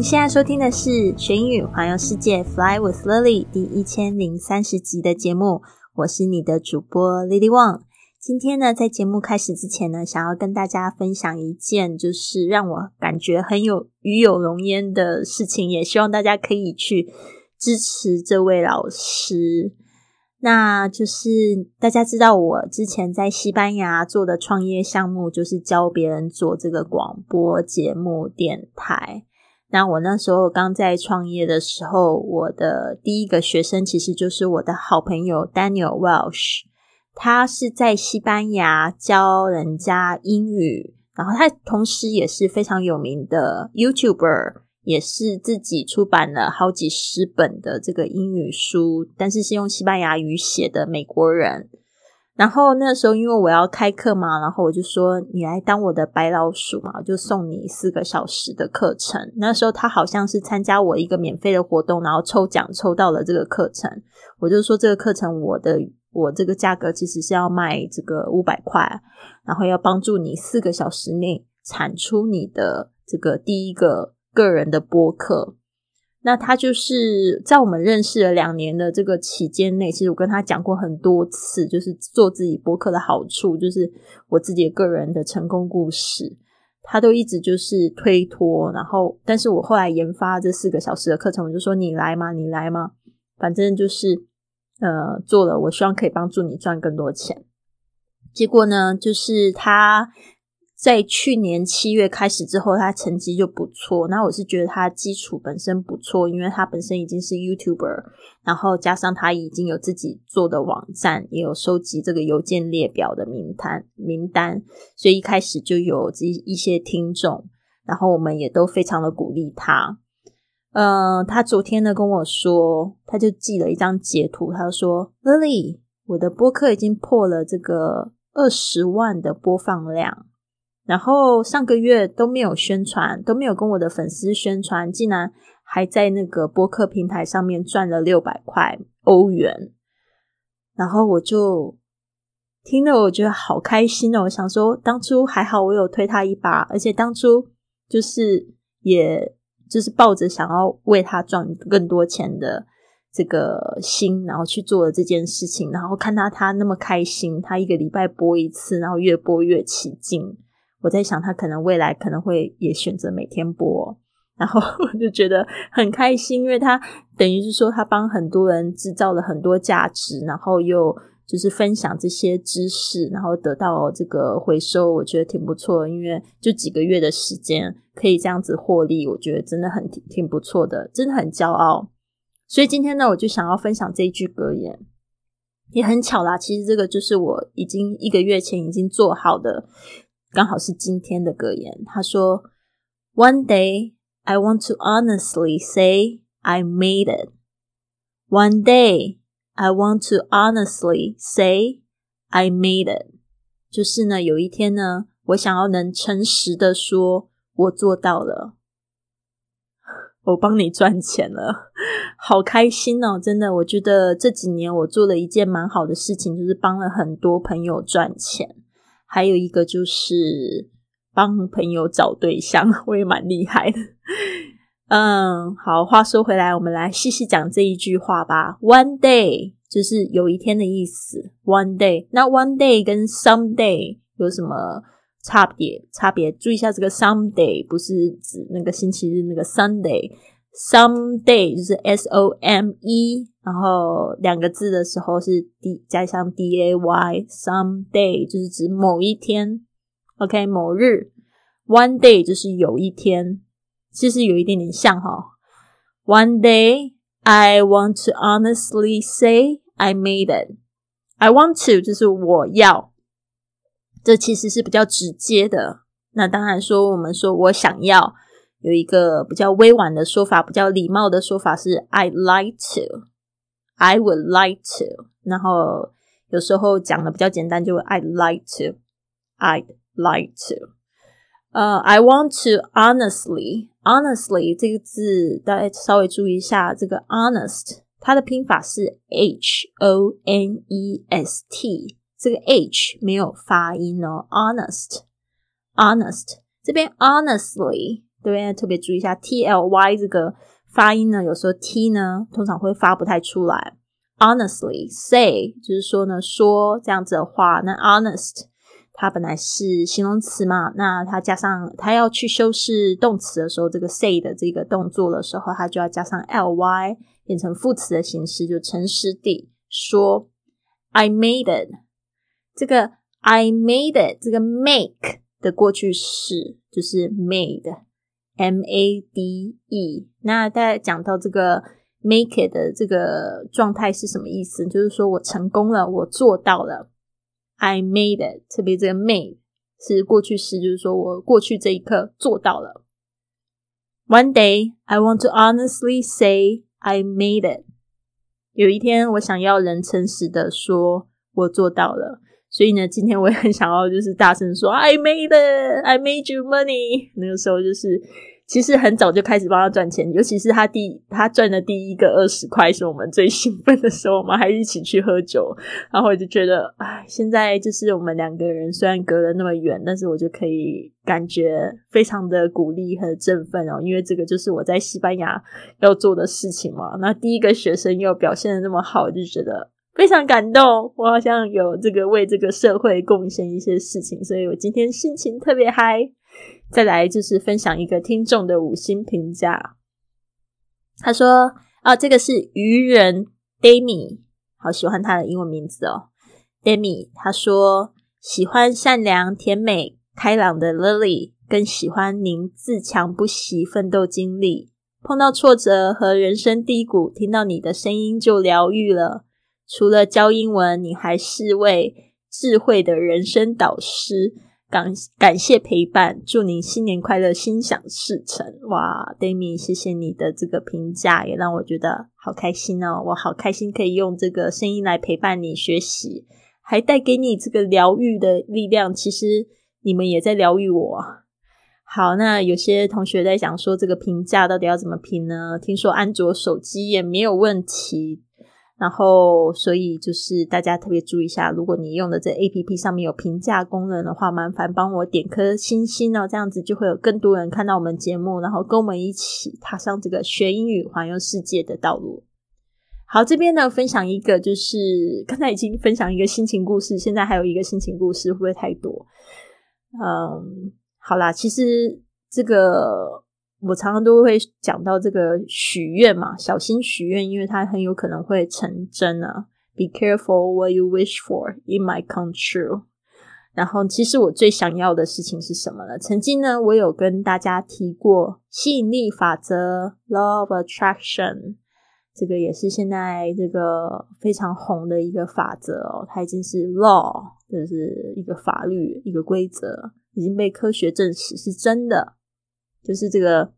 您现在收听的是《学英语环游世界 Fly with Lily》第一千零三十集的节目，我是你的主播 Lily Wang。今天呢，在节目开始之前呢，想要跟大家分享一件就是让我感觉很有与有荣焉的事情，也希望大家可以去支持这位老师。那就是大家知道，我之前在西班牙做的创业项目，就是教别人做这个广播节目电台。那我那时候刚在创业的时候，我的第一个学生其实就是我的好朋友 Daniel Welsh，他是在西班牙教人家英语，然后他同时也是非常有名的 YouTuber，也是自己出版了好几十本的这个英语书，但是是用西班牙语写的美国人。然后那时候，因为我要开课嘛，然后我就说你来当我的白老鼠嘛，我就送你四个小时的课程。那时候他好像是参加我一个免费的活动，然后抽奖抽到了这个课程。我就说这个课程我的我这个价格其实是要卖这个五百块，然后要帮助你四个小时内产出你的这个第一个个人的播客。那他就是在我们认识了两年的这个期间内，其实我跟他讲过很多次，就是做自己博客的好处，就是我自己个人的成功故事，他都一直就是推脱。然后，但是我后来研发这四个小时的课程，我就说你来吗？你来吗？反正就是呃做了，我希望可以帮助你赚更多钱。结果呢，就是他。在去年七月开始之后，他成绩就不错。那我是觉得他基础本身不错，因为他本身已经是 YouTuber，然后加上他已经有自己做的网站，也有收集这个邮件列表的名单名单，所以一开始就有这一些听众。然后我们也都非常的鼓励他。嗯，他昨天呢跟我说，他就寄了一张截图，他说：“Lily，我的播客已经破了这个二十万的播放量。”然后上个月都没有宣传，都没有跟我的粉丝宣传，竟然还在那个播客平台上面赚了六百块欧元。然后我就听了，我觉得好开心哦！我想说，当初还好我有推他一把，而且当初就是也就是抱着想要为他赚更多钱的这个心，然后去做了这件事情。然后看到他那么开心，他一个礼拜播一次，然后越播越起劲。我在想，他可能未来可能会也选择每天播，然后 我就觉得很开心，因为他等于是说他帮很多人制造了很多价值，然后又就是分享这些知识，然后得到这个回收，我觉得挺不错。因为就几个月的时间可以这样子获利，我觉得真的很挺挺不错的，真的很骄傲。所以今天呢，我就想要分享这一句格言，也很巧啦。其实这个就是我已经一个月前已经做好的。刚好是今天的格言。他说：“One day I want to honestly say I made it. One day I want to honestly say I made it。”就是呢，有一天呢，我想要能诚实的说，我做到了，我帮你赚钱了，好开心哦！真的，我觉得这几年我做了一件蛮好的事情，就是帮了很多朋友赚钱。还有一个就是帮朋友找对象，我也蛮厉害的。嗯，好，话说回来，我们来细细讲这一句话吧。One day 就是有一天的意思。One day，那 one day 跟 some day 有什么差别？差别？注意一下，这个 some day 不是指那个星期日那个 Sunday。Someday 就是 S O M E，然后两个字的时候是 D 加上 D A Y。Someday 就是指某一天，OK，某日。One day 就是有一天，其实有一点点像哈。One day I want to honestly say I made it. I want to 就是我要，这其实是比较直接的。那当然说，我们说我想要。有一个比较委婉的说法，比较礼貌的说法是 "I like to, I would like to，然后有时候讲的比较简单，就 I'd like to，I'd like to。呃，I want to honestly，honestly 这个字大家稍微注意一下，这个 honest 它的拼法是 H O N E S T，这个 H 没有发音哦，honest，honest 这边 honestly 对不对？特别注意一下 T L Y 这个。 发音呢，有时候 t 呢，通常会发不太出来。Honestly say 就是说呢，说这样子的话。那 honest 它本来是形容词嘛，那它加上它要去修饰动词的时候，这个 say 的这个动作的时候，它就要加上 ly 变成副词的形式，就诚实地说。I made it。这个 I made it 这个 make 的过去式就是 made。M A D E，那大家讲到这个 make 的这个状态是什么意思？就是说我成功了，我做到了。I made it，特别这个 made 是过去式，就是说我过去这一刻做到了。One day I want to honestly say I made it。有一天我想要人诚实的说，我做到了。所以呢，今天我也很想要，就是大声说，I made it, I made you money。那个时候就是，其实很早就开始帮他赚钱，尤其是他第他赚的第一个二十块，是我们最兴奋的时候，我们还一起去喝酒。然后我就觉得，哎，现在就是我们两个人虽然隔了那么远，但是我就可以感觉非常的鼓励和振奋哦，因为这个就是我在西班牙要做的事情嘛。那第一个学生又表现的那么好，就觉得。非常感动，我好像有这个为这个社会贡献一些事情，所以我今天心情特别嗨。再来就是分享一个听众的五星评价，他说：“啊，这个是愚人 Demi，好喜欢他的英文名字哦，Demi。他说喜欢善良、甜美、开朗的 Lily，更喜欢您自强不息奋斗经历。碰到挫折和人生低谷，听到你的声音就疗愈了。”除了教英文，你还是位智慧的人生导师。感感谢陪伴，祝您新年快乐，心想事成。哇，Demi，谢谢你的这个评价，也让我觉得好开心哦。我好开心可以用这个声音来陪伴你学习，还带给你这个疗愈的力量。其实你们也在疗愈我。好，那有些同学在想说，这个评价到底要怎么评呢？听说安卓手机也没有问题。然后，所以就是大家特别注意一下，如果你用的这 A P P 上面有评价功能的话，麻烦帮我点颗星星哦，这样子就会有更多人看到我们节目，然后跟我们一起踏上这个学英语环游世界的道路。好，这边呢分享一个，就是刚才已经分享一个心情故事，现在还有一个心情故事，会不会太多？嗯，好啦，其实这个。我常常都会讲到这个许愿嘛，小心许愿，因为它很有可能会成真啊。Be careful what you wish for; it might come true。然后，其实我最想要的事情是什么呢？曾经呢，我有跟大家提过吸引力法则 （Law of Attraction），这个也是现在这个非常红的一个法则哦。它已经是 law，就是一个法律、一个规则，已经被科学证实是真的。就是这个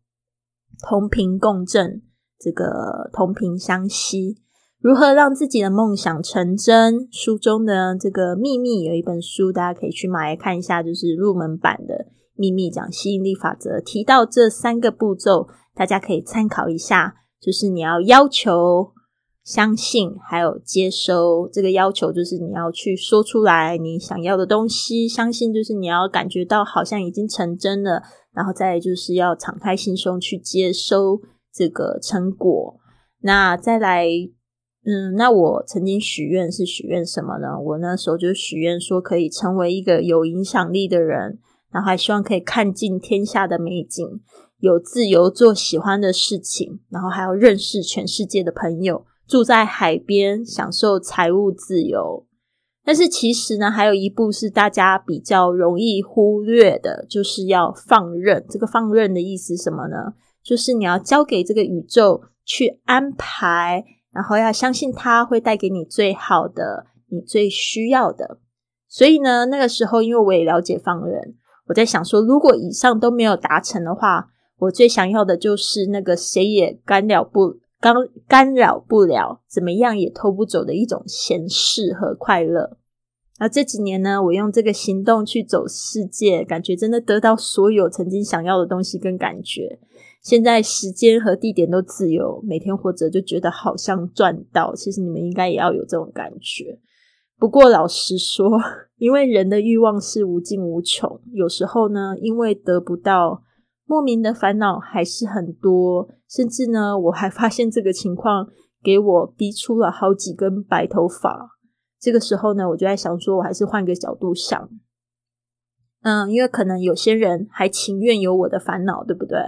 同频共振，这个同频相吸，如何让自己的梦想成真？书中的这个秘密有一本书，大家可以去买来看一下，就是入门版的秘密，讲吸引力法则，提到这三个步骤，大家可以参考一下。就是你要要求、相信，还有接收。这个要求就是你要去说出来你想要的东西，相信就是你要感觉到好像已经成真了。然后再就是要敞开心胸去接收这个成果。那再来，嗯，那我曾经许愿是许愿什么呢？我那时候就许愿说可以成为一个有影响力的人，然后还希望可以看尽天下的美景，有自由做喜欢的事情，然后还要认识全世界的朋友，住在海边，享受财务自由。但是其实呢，还有一步是大家比较容易忽略的，就是要放任。这个放任的意思什么呢？就是你要交给这个宇宙去安排，然后要相信它会带给你最好的、你最需要的。所以呢，那个时候因为我也了解放任，我在想说，如果以上都没有达成的话，我最想要的就是那个谁也干了不。干干扰不了，怎么样也偷不走的一种闲适和快乐。那这几年呢，我用这个行动去走世界，感觉真的得到所有曾经想要的东西跟感觉。现在时间和地点都自由，每天活着就觉得好像赚到。其实你们应该也要有这种感觉。不过老实说，因为人的欲望是无尽无穷，有时候呢，因为得不到，莫名的烦恼还是很多。甚至呢，我还发现这个情况给我逼出了好几根白头发。这个时候呢，我就在想说，我还是换个角度想。嗯，因为可能有些人还情愿有我的烦恼，对不对？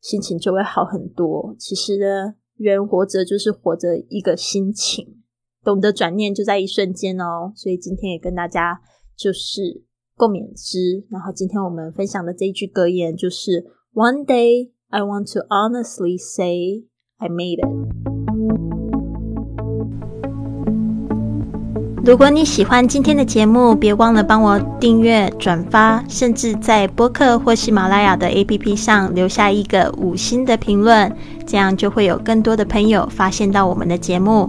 心情就会好很多。其实呢，人活着就是活着一个心情，懂得转念就在一瞬间哦。所以今天也跟大家就是共勉之。然后今天我们分享的这一句格言就是：One day I want to honestly say I made it。如果你喜欢今天的节目，别忘了帮我订阅、转发，甚至在播客或喜马拉雅的 APP 上留下一个五星的评论，这样就会有更多的朋友发现到我们的节目，